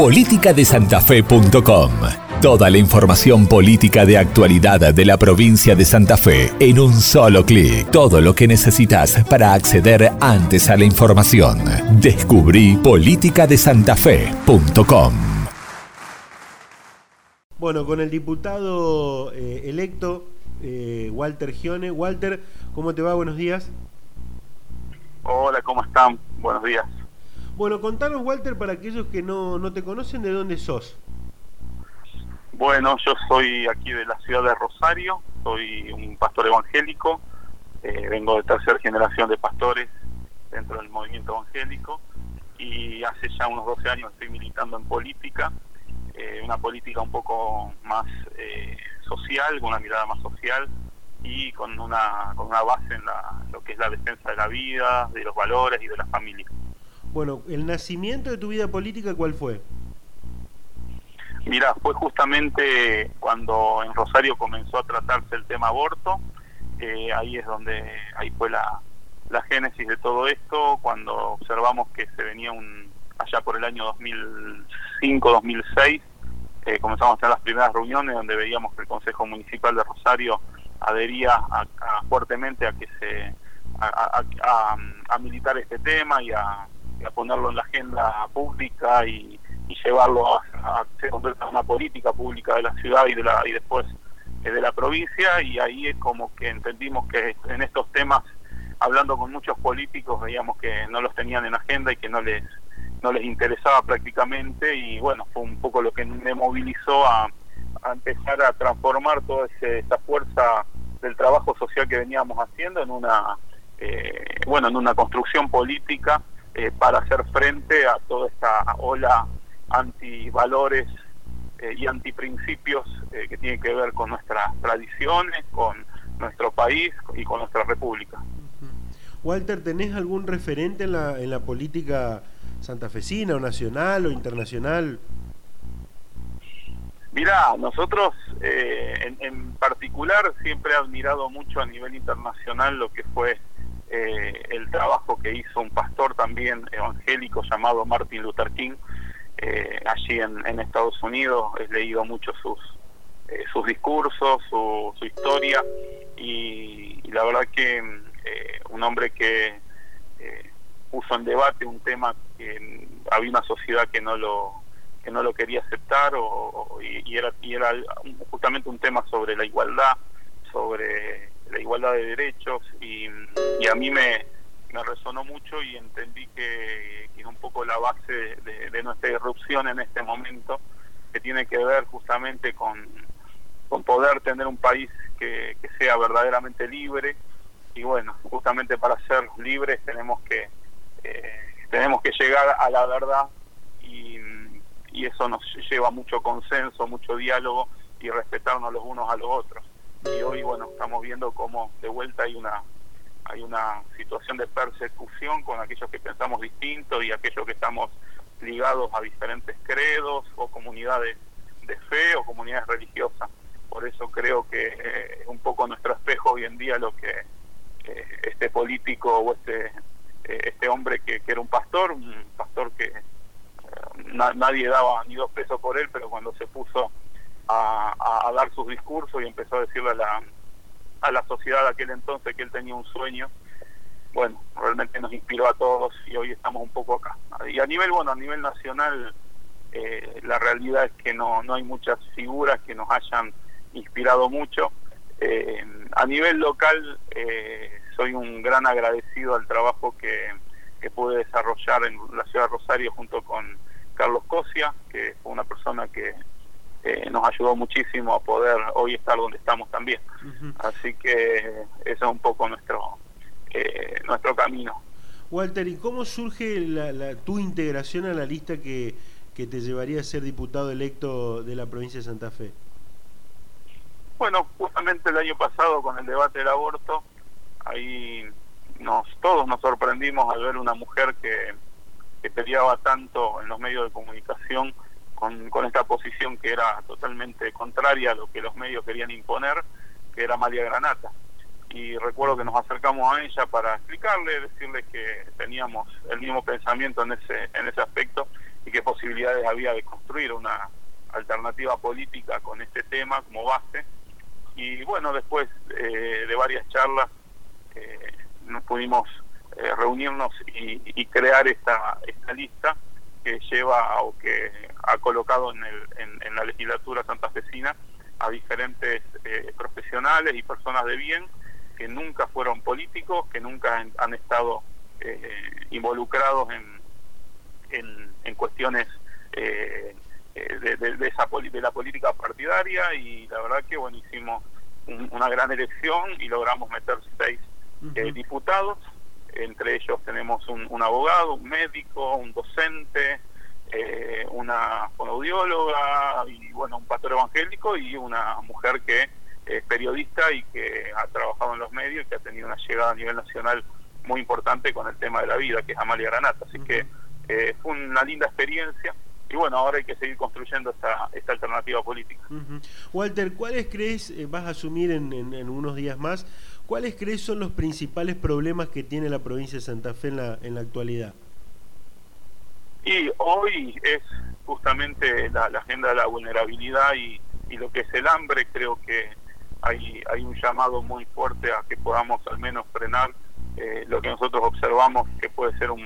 politicadesantafe.com. Toda la información política de actualidad de la provincia de Santa Fe en un solo clic. Todo lo que necesitas para acceder antes a la información. Descubrí politicadesantafe.com. Bueno, con el diputado eh, electo eh, Walter Gione. Walter, ¿cómo te va? Buenos días. Hola, ¿cómo están? Buenos días. Bueno, contanos, Walter, para aquellos que no, no te conocen, ¿de dónde sos? Bueno, yo soy aquí de la ciudad de Rosario, soy un pastor evangélico, eh, vengo de tercera generación de pastores dentro del movimiento evangélico y hace ya unos 12 años estoy militando en política, eh, una política un poco más eh, social, con una mirada más social y con una, con una base en lo que es la defensa de la vida, de los valores y de la familia. Bueno, ¿el nacimiento de tu vida política cuál fue? Mira, fue justamente cuando en Rosario comenzó a tratarse el tema aborto, eh, ahí es donde, ahí fue la, la génesis de todo esto, cuando observamos que se venía un, allá por el año 2005-2006, eh, comenzamos a tener las primeras reuniones donde veíamos que el Consejo Municipal de Rosario adhería fuertemente a que se a, militar este tema y a, ponerlo en la agenda pública y, llevarlo a, a, una política pública de la ciudad y de la y después eh, de la provincia. Y ahí es como que entendimos que en estos temas hablando con muchos políticos veíamos que no los tenían en agenda y que no les no les interesaba prácticamente. Y bueno, fue un poco lo que me movilizó a, empezar a transformar toda esa fuerza del trabajo social que veníamos haciendo en una eh, bueno en una construcción política eh, para hacer frente a toda esta ola antivalores eh, y antiprincipios eh, que tienen que ver con nuestras tradiciones, con nuestro país y con nuestra república. Walter, ¿tenés algún referente en la, en la política santafesina o nacional o internacional? Mira, nosotros eh, en, particular siempre he admirado mucho a nivel internacional lo que fue eh, el trabajo que hizo un pastor también evangélico llamado Martin Luther King eh, allí en, Estados Unidos. He leído mucho sus, sus discursos, su, historia y, la verdad que un hombre que puso en debate un tema que había una sociedad que no lo que no lo quería aceptar o, y, era y era justamente un tema sobre la igualdad sobre la igualdad de derechos y, a mí me, resonó mucho y entendí que, es un poco la base de, nuestra irrupción en este momento que tiene que ver justamente con, con poder tener un país que, que sea verdaderamente libre y bueno, justamente para ser libres tenemos que eh, tenemos que llegar a la verdad y, eso nos lleva mucho consenso, mucho diálogo y respetarnos los unos a los otros. Y hoy, bueno, estamos viendo cómo de vuelta hay una hay una situación de persecución con aquellos que pensamos distinto y aquellos que estamos ligados a diferentes credos o comunidades de fe o comunidades religiosas. Por eso creo que es un poco nuestro espejo hoy en día lo que eh, este político o este eh, este hombre que, era un pastor, un pastor que eh, nadie daba ni dos pesos por él, pero cuando se puso a, dar sus discursos y empezó a decirle a la, a la sociedad de aquel entonces que él tenía un sueño, bueno, realmente nos inspiró a todos y hoy estamos un poco acá. Y a nivel, bueno, a nivel nacional, eh, la realidad es que no, no hay muchas figuras que nos hayan inspirado mucho. a nivel local, eh, soy un gran agradecido al trabajo que, pude desarrollar en la ciudad de Rosario junto con Carlos Cosia, que fue una persona que nos ayudó muchísimo a poder hoy estar donde estamos también. Así que eso es un poco nuestro, eh, nuestro camino. Walter, ¿y cómo surge la, tu integración a la lista que, que te llevaría a ser diputado electo de la provincia de Santa Fe? Bueno, justamente el año pasado con el debate del aborto, ahí nos todos nos sorprendimos al ver una mujer que, que peleaba tanto en los medios de comunicación con, con esta posición que era totalmente contraria a lo que los medios querían imponer, que era María Granata. Y recuerdo que nos acercamos a ella para explicarle, decirle que teníamos el mismo pensamiento en ese, en ese aspecto y posiblemente posibilidades había de construir una alternativa política con este tema como base. Y bueno, después eh, de varias charlas eh, nos pudimos eh, reunirnos y, crear esta, esta lista que lleva o que ha colocado en, el, en, la legislatura santafesina a diferentes profesionales y personas de bien que nunca fueron políticos, que nunca han, estado involucrados en, en, cuestiones eh, eh, de, esa, de la política partidaria y la verdad que bueno hicimos una gran elección y logramos meter seis eh, diputados entre ellos tenemos un, abogado un médico un docente eh, una audióloga y bueno un pastor evangélico y una mujer que es periodista y que ha trabajado en los medios y que ha tenido una llegada a nivel nacional muy importante con el tema de la vida que es Amalia Granata. Así que fue una linda experiencia y bueno, ahora hay que seguir construyendo esta, esta alternativa política. Walter, ¿cuáles crees, eh, vas a asumir en, en, unos días más, cuáles crees son los principales problemas que tiene la provincia de Santa Fe en la, en la actualidad? Y hoy es justamente la, agenda de la vulnerabilidad y, y, lo que es el hambre, creo que hay, hay un llamado muy fuerte a que podamos al menos frenar eh, lo que nosotros observamos que puede ser un,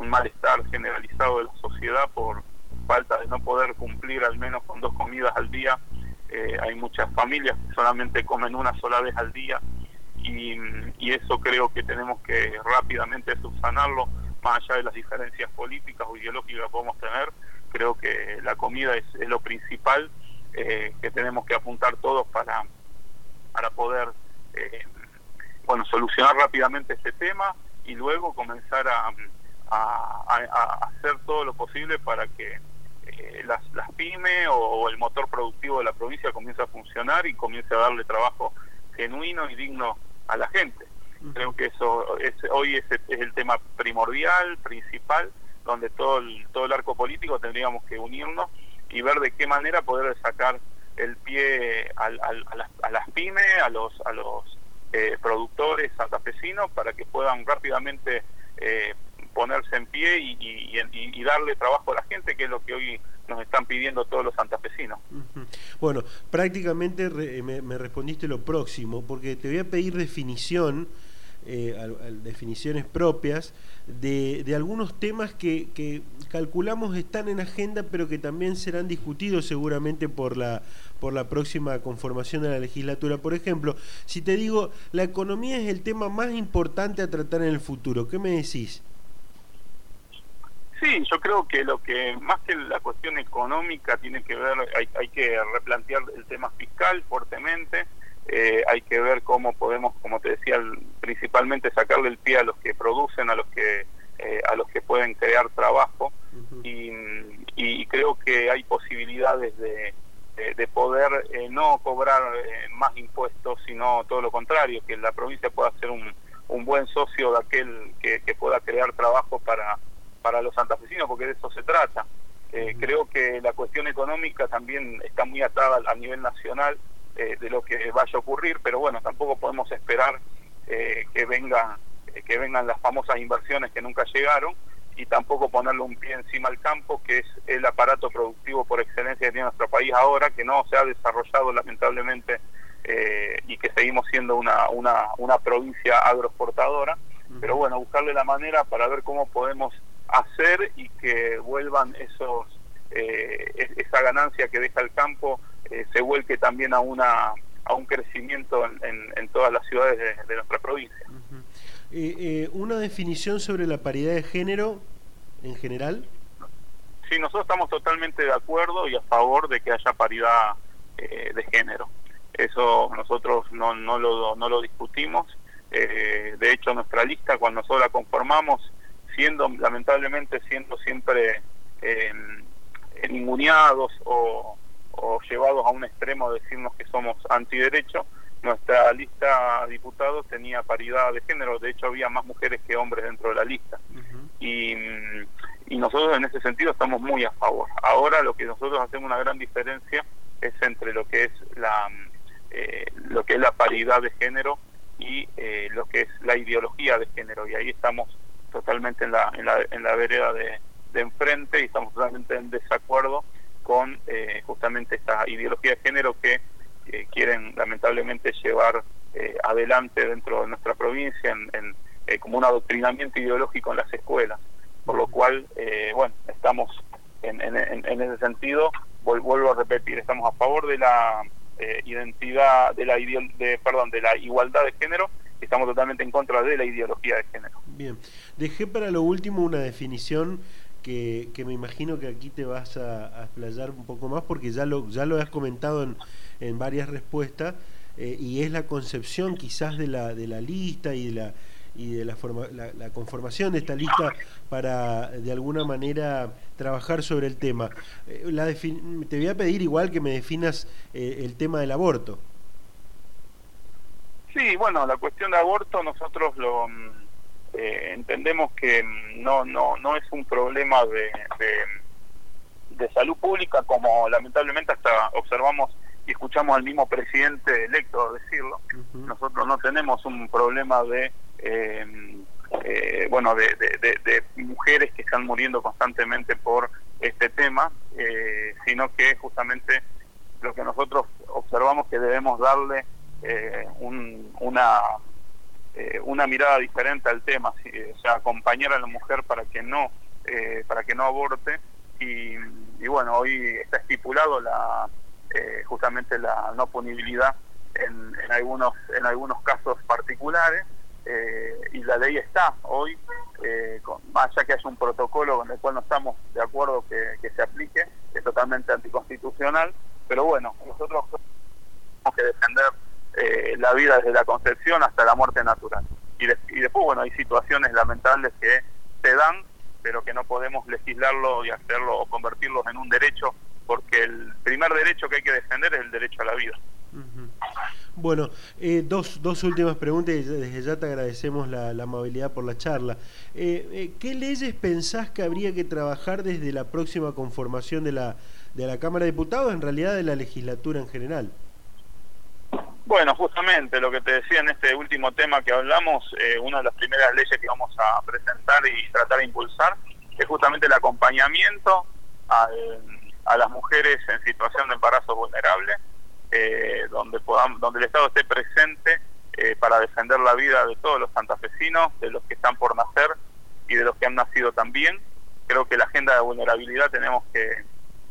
malestar generalizado de la sociedad por falta de no poder cumplir al menos con dos comidas al día. Eh, hay muchas familias que solamente comen una sola vez al día y, eso creo que tenemos que rápidamente subsanarlo, más allá de las diferencias políticas o ideológicas que podemos tener. Creo que la comida es, lo principal eh, que tenemos que apuntar todos para, para poder eh, bueno, solucionar rápidamente este tema y luego comenzar a, hacer todo lo posible para que eh, las, las pymes o, el motor productivo de la provincia comienza a funcionar y comience a darle trabajo genuino y digno a la gente. Creo que eso es, hoy es, es el tema primordial, principal, donde todo el, todo el arco político tendríamos que unirnos y ver de qué manera poder sacar el pie a, las, a las pymes, a los, a los eh, productores santafesinos para que puedan rápidamente eh, ponerse en pie y, darle trabajo a la gente, que es lo que hoy nos están pidiendo todos los santafesinos. Bueno, prácticamente me, respondiste lo próximo, porque te voy a pedir definición, eh, definiciones propias de, algunos temas que, que, calculamos están en agenda, pero que también serán discutidos seguramente por la, por la próxima conformación de la legislatura. Por ejemplo, si te digo, la economía es el tema más importante a tratar en el futuro, ¿qué me decís? Sí, yo creo que lo que más que la cuestión económica tiene que ver, hay, hay que replantear el tema fiscal fuertemente, eh, hay que ver cómo podemos, como te decía, principalmente sacarle el pie a los que producen, a los que eh, a los que pueden crear trabajo. Y, creo que hay posibilidades de, de, poder eh, no cobrar más impuestos, sino todo lo contrario, que la provincia pueda ser un, un buen socio de aquel que, que pueda crear trabajo para para los santafesinos, porque de eso se trata. Eh, creo que la cuestión económica también está muy atada a nivel nacional eh, de lo que vaya a ocurrir, pero bueno, tampoco podemos esperar eh, que venga que vengan las famosas inversiones que nunca llegaron y tampoco ponerle un pie encima al campo, que es el aparato productivo por excelencia que tiene nuestro país ahora, que no se ha desarrollado lamentablemente y que seguimos siendo una, una, una provincia agroexportadora. Pero bueno, buscarle la manera para ver cómo podemos hacer y que vuelvan esos eh, esa ganancia que deja el campo eh, se vuelque también a una a un crecimiento en, todas las ciudades de, nuestra provincia. Eh, ¿Una definición sobre la paridad de género en general? Sí, nosotros estamos totalmente de acuerdo y a favor de que haya paridad de género. Eso nosotros no, no, lo, no lo discutimos. de hecho, nuestra lista, cuando nosotros la conformamos, siendo lamentablemente siendo siempre eh, ninguneados o, llevados a un extremo de decirnos que somos antiderecho, nuestra lista de diputados tenía paridad de género, de hecho había más mujeres que hombres dentro de la lista. y, y, nosotros en ese sentido estamos muy a favor. Ahora lo que nosotros hacemos una gran diferencia es entre lo que es la, eh, lo que es la paridad de género y eh, lo que es la ideología de género, y ahí estamos totalmente en la, en la, en la vereda de, de enfrente y estamos totalmente en desacuerdo con eh, justamente esta ideología de género que quieren lamentablemente llevar eh, adelante dentro de nuestra provincia en, eh, como un adoctrinamiento ideológico en las escuelas. Por lo cual, bueno, estamos en, en, ese sentido, vuelvo a repetir, estamos a favor de la identidad, de la, de, perdón, de la igualdad de género estamos totalmente en contra de la ideología de género. Bien, dejé para lo último una definición que, que me imagino que aquí te vas a, explayar un poco más porque ya lo, ya lo has comentado en, en varias respuestas eh, y es la concepción quizás de la, de la lista y de la y de la, forma, la, conformación de esta lista para de alguna manera trabajar sobre el tema. Eh, la te voy a pedir igual que me definas eh, el tema del aborto. Sí, bueno, la cuestión de aborto nosotros lo mm, eh, entendemos que mm, no no no es un problema de, de, salud pública como lamentablemente hasta observamos y escuchamos al mismo presidente electo decirlo. Nosotros no tenemos un problema de eh, eh, bueno de, de, mujeres que están muriendo constantemente por este tema, sino que justamente lo que nosotros observamos que debemos darle eh, una eh, una mirada diferente al tema, o sea, acompañar a la mujer para que no eh, para que no aborte. Y, bueno hoy está estipulado la justamente la no punibilidad en, en, algunos en algunos casos particulares y la ley está hoy más allá que haya un protocolo con el cual no estamos de acuerdo que se aplique es totalmente anticonstitucional pero bueno nosotros tenemos que defender eh, la vida desde la concepción hasta la muerte natural. Y, y después, bueno, hay situaciones lamentables que se dan, pero que no podemos legislarlo y hacerlo o convertirlos en un derecho, porque el primer derecho que hay que defender es el derecho a la vida. Bueno, eh, dos, dos últimas preguntas y desde ya te agradecemos la, amabilidad por la charla. Eh, eh, ¿Qué leyes pensás que habría que trabajar desde la próxima conformación de la, de la Cámara de Diputados, en realidad de la legislatura en general? Bueno, justamente lo que te decía en este último tema que hablamos, eh, una de las primeras leyes que vamos a presentar y tratar de impulsar es justamente el acompañamiento a las mujeres en situación de embarazo vulnerable, eh, donde, podamos, donde el Estado esté presente eh, para defender la vida de todos los santafesinos, de los que están por nacer y de los que han nacido también. Creo que la agenda de vulnerabilidad tenemos que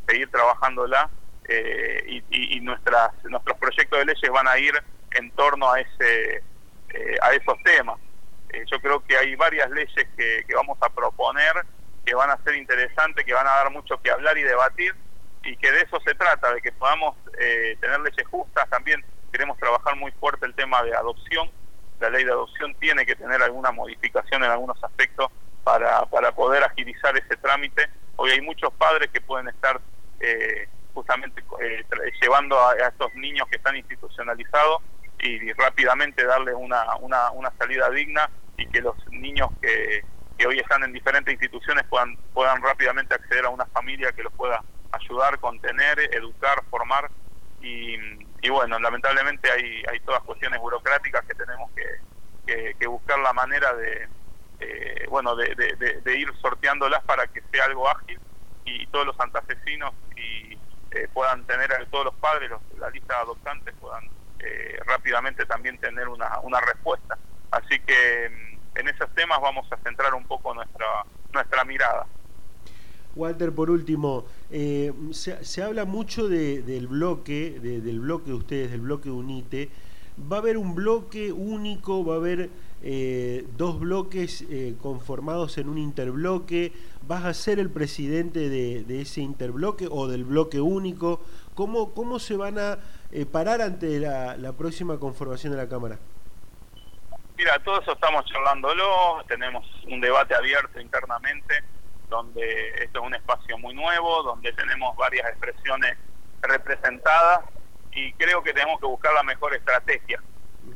seguir trabajándola eh, y, nuestras, nuestros proyectos de leyes van a ir en torno a, ese, eh, a esos temas. Eh, yo creo que hay varias leyes que, vamos a proponer que van a ser interesantes, que van a dar mucho que hablar y debatir y que de eso se trata, de que podamos tener leyes justas. También queremos trabajar muy fuerte el tema de adopción. La ley de adopción tiene que tener alguna modificación en algunos aspectos para, para poder agilizar ese trámite. Hoy hay muchos padres que pueden estar eh, justamente eh, llevando a, estos niños que están institucionalizados y, rápidamente darles una, una, una, salida digna y que los niños que, que, hoy están en diferentes instituciones puedan, puedan rápidamente acceder a una familia que los pueda ayudar, contener, educar, formar. Y, y bueno, lamentablemente hay, hay todas cuestiones burocráticas que tenemos que, que, buscar la manera de, eh, bueno, de, de, ir sorteándolas para que sea algo ágil y todos los santafesinos y, eh, puedan tener todos los padres, la lista de adoptantes puedan eh, rápidamente también tener una, una respuesta. Así que mm, en esos temas vamos a centrar un poco nuestra, nuestra mirada. Walter, por último, eh, se, se, habla mucho de, del bloque, del bloque de ustedes, del bloque UNITE. ¿Va a haber un bloque único? ¿Va a haber eh, dos bloques eh, conformados en un interbloque, vas a ser el presidente de, ese interbloque o del bloque único, ¿cómo, cómo se van a eh, parar ante la, próxima conformación de la Cámara? Mira, todo eso estamos charlándolo, tenemos un debate abierto internamente, donde esto es un espacio muy nuevo, donde tenemos varias expresiones representadas y creo que tenemos que buscar la mejor estrategia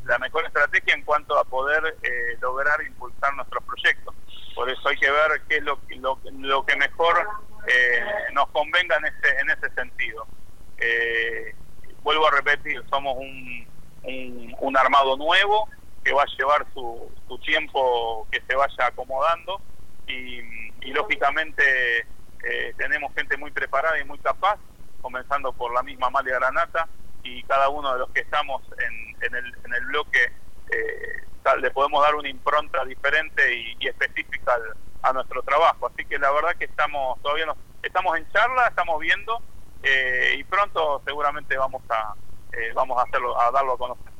la mejor estrategia en cuanto a poder eh, lograr impulsar nuestros proyectos. Por eso hay que ver qué es lo, lo, que mejor eh, nos convenga en ese, en ese sentido. Eh, vuelvo a repetir, somos un, un, armado nuevo que va a llevar su, su tiempo que se vaya acomodando y, lógicamente eh, tenemos gente muy preparada y muy capaz, comenzando por la misma Amalia Granata y cada uno de los que estamos en, el, en el bloque eh, le podemos dar una impronta diferente y, específica a nuestro trabajo. Así que la verdad que estamos todavía no, estamos en charla, estamos viendo eh, y pronto seguramente vamos a vamos a hacerlo a darlo a conocer.